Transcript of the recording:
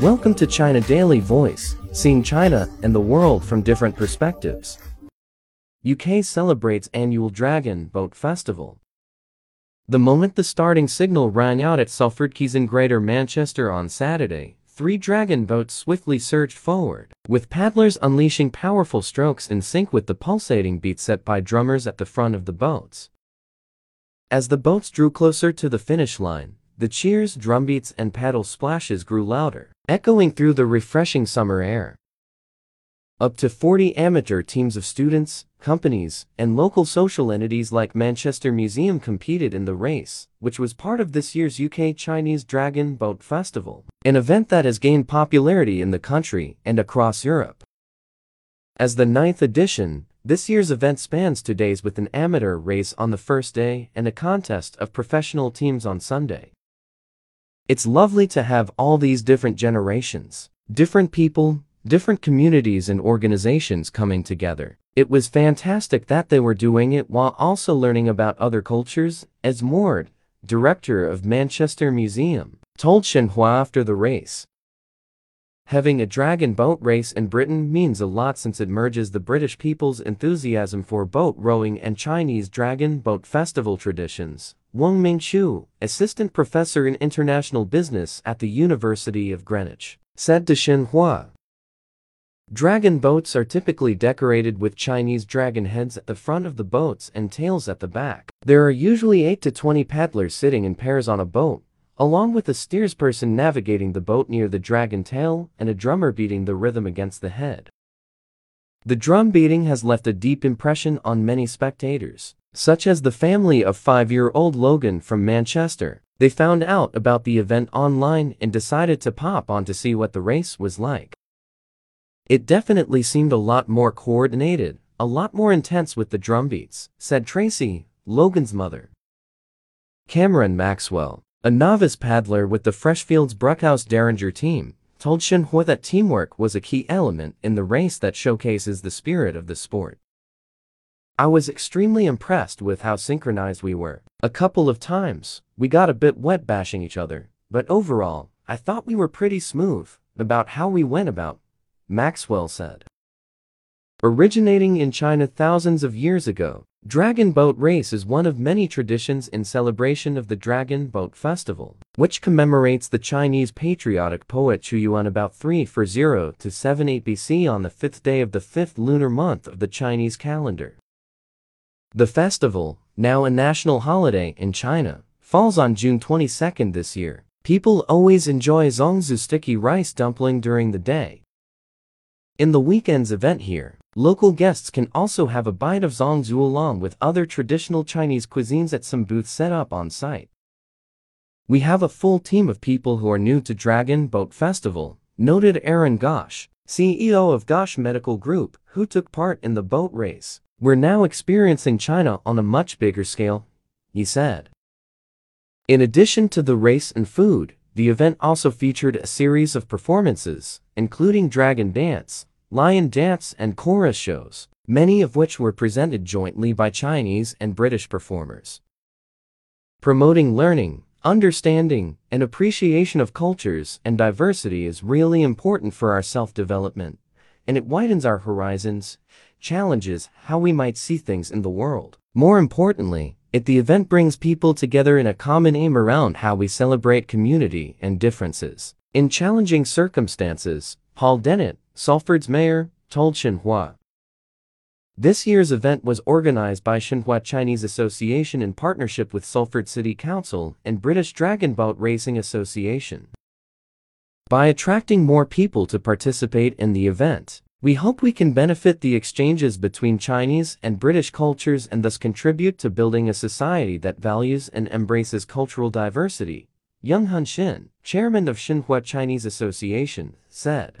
Welcome to China Daily Voice, seeing China and the world from different perspectives. UK celebrates annual Dragon Boat Festival. The moment the starting signal rang out at Salford Quays in Greater Manchester on Saturday, three dragon boats swiftly surged forward, with paddlers unleashing powerful strokes in sync with the pulsating beat set by drummers at the front of the boats. As the boats drew closer to the finish line, the cheers, drumbeats, and paddle splashes grew louder, echoing through the refreshing summer air. Up to 40 amateur teams of students, companies, and local social entities like Manchester Museum competed in the race, which was part of this year's UK Chinese Dragon Boat Festival, an event that has gained popularity in the country and across Europe. As the ninth edition, this year's event spans two days with an amateur race on the first day and a contest of professional teams on Sunday. It's lovely to have all these different generations, different people, different communities and organizations coming together. It was fantastic that they were doing it while also learning about other cultures, Esme Ward, director of Manchester Museum, told Xinhua after the race. Having a dragon boat race in Britain means a lot since it merges the British people's enthusiasm for boat rowing and Chinese dragon boat festival traditions. Wang Mingqiu, assistant professor in international business at the University of Greenwich, said to Xinhua. Dragon boats are typically decorated with Chinese dragon heads at the front of the boats and tails at the back. There are usually 8 to 20 paddlers sitting in pairs on a boat, along with a steersperson navigating the boat near the dragon tail and a drummer beating the rhythm against the head. The drum beating has left a deep impression on many spectators, such as the family of five-year-old Logan from Manchester. They found out about the event online and decided to pop on to see what the race was like. It definitely seemed a lot more coordinated, a lot more intense with the drum beats, said Tracy, Logan's mother. Cameron Maxwell, a novice paddler with the Freshfields Bruckhaus Deringer team, told Xinhua that teamwork was a key element in the race that showcases the spirit of the sport. I was extremely impressed with how synchronized we were. A couple of times, we got a bit wet bashing each other, but overall, I thought we were pretty smooth about how we went about, Maxwell said. Originating in China thousands of years ago, Dragon Boat Race is one of many traditions in celebration of the Dragon Boat Festival, which commemorates the Chinese patriotic poet Qu Yuan about 340 to 78 BC on the fifth day of the fifth lunar month of the Chinese calendar. The festival, now a national holiday in China, falls on June 22nd this year. People always enjoy zongzi sticky rice dumpling during the day. In the weekend's event here, Local guests can also have a bite of zongzi along with other traditional Chinese cuisines at some booths set up on site. We have a full team of people who are new to Dragon Boat Festival, noted Aaron Gosh, CEO of Gosh Medical Group, who took part in the boat race. We're now experiencing China on a much bigger scale, he said. In addition to the race and food, the event also featured a series of performances, including Dragon Dance, lion dance and chorus shows, many of which were presented jointly by Chinese and British performers. Promoting learning, understanding, and appreciation of cultures and diversity is really important for our self-development, and it widens our horizons, challenges how we might see things in the world. More importantly, it the event brings people together in a common aim around how we celebrate community and differences. In challenging circumstances, Paul Dennett, Salford's mayor, told Xinhua. This year's event was organized by Xinhua Chinese Association in partnership with Salford City Council and British Dragon Boat Racing Association. By attracting more people to participate in the event, we hope we can benefit the exchanges between Chinese and British cultures and thus contribute to building a society that values and embraces cultural diversity, Young Hun Shin, chairman of Xinhua Chinese Association, said.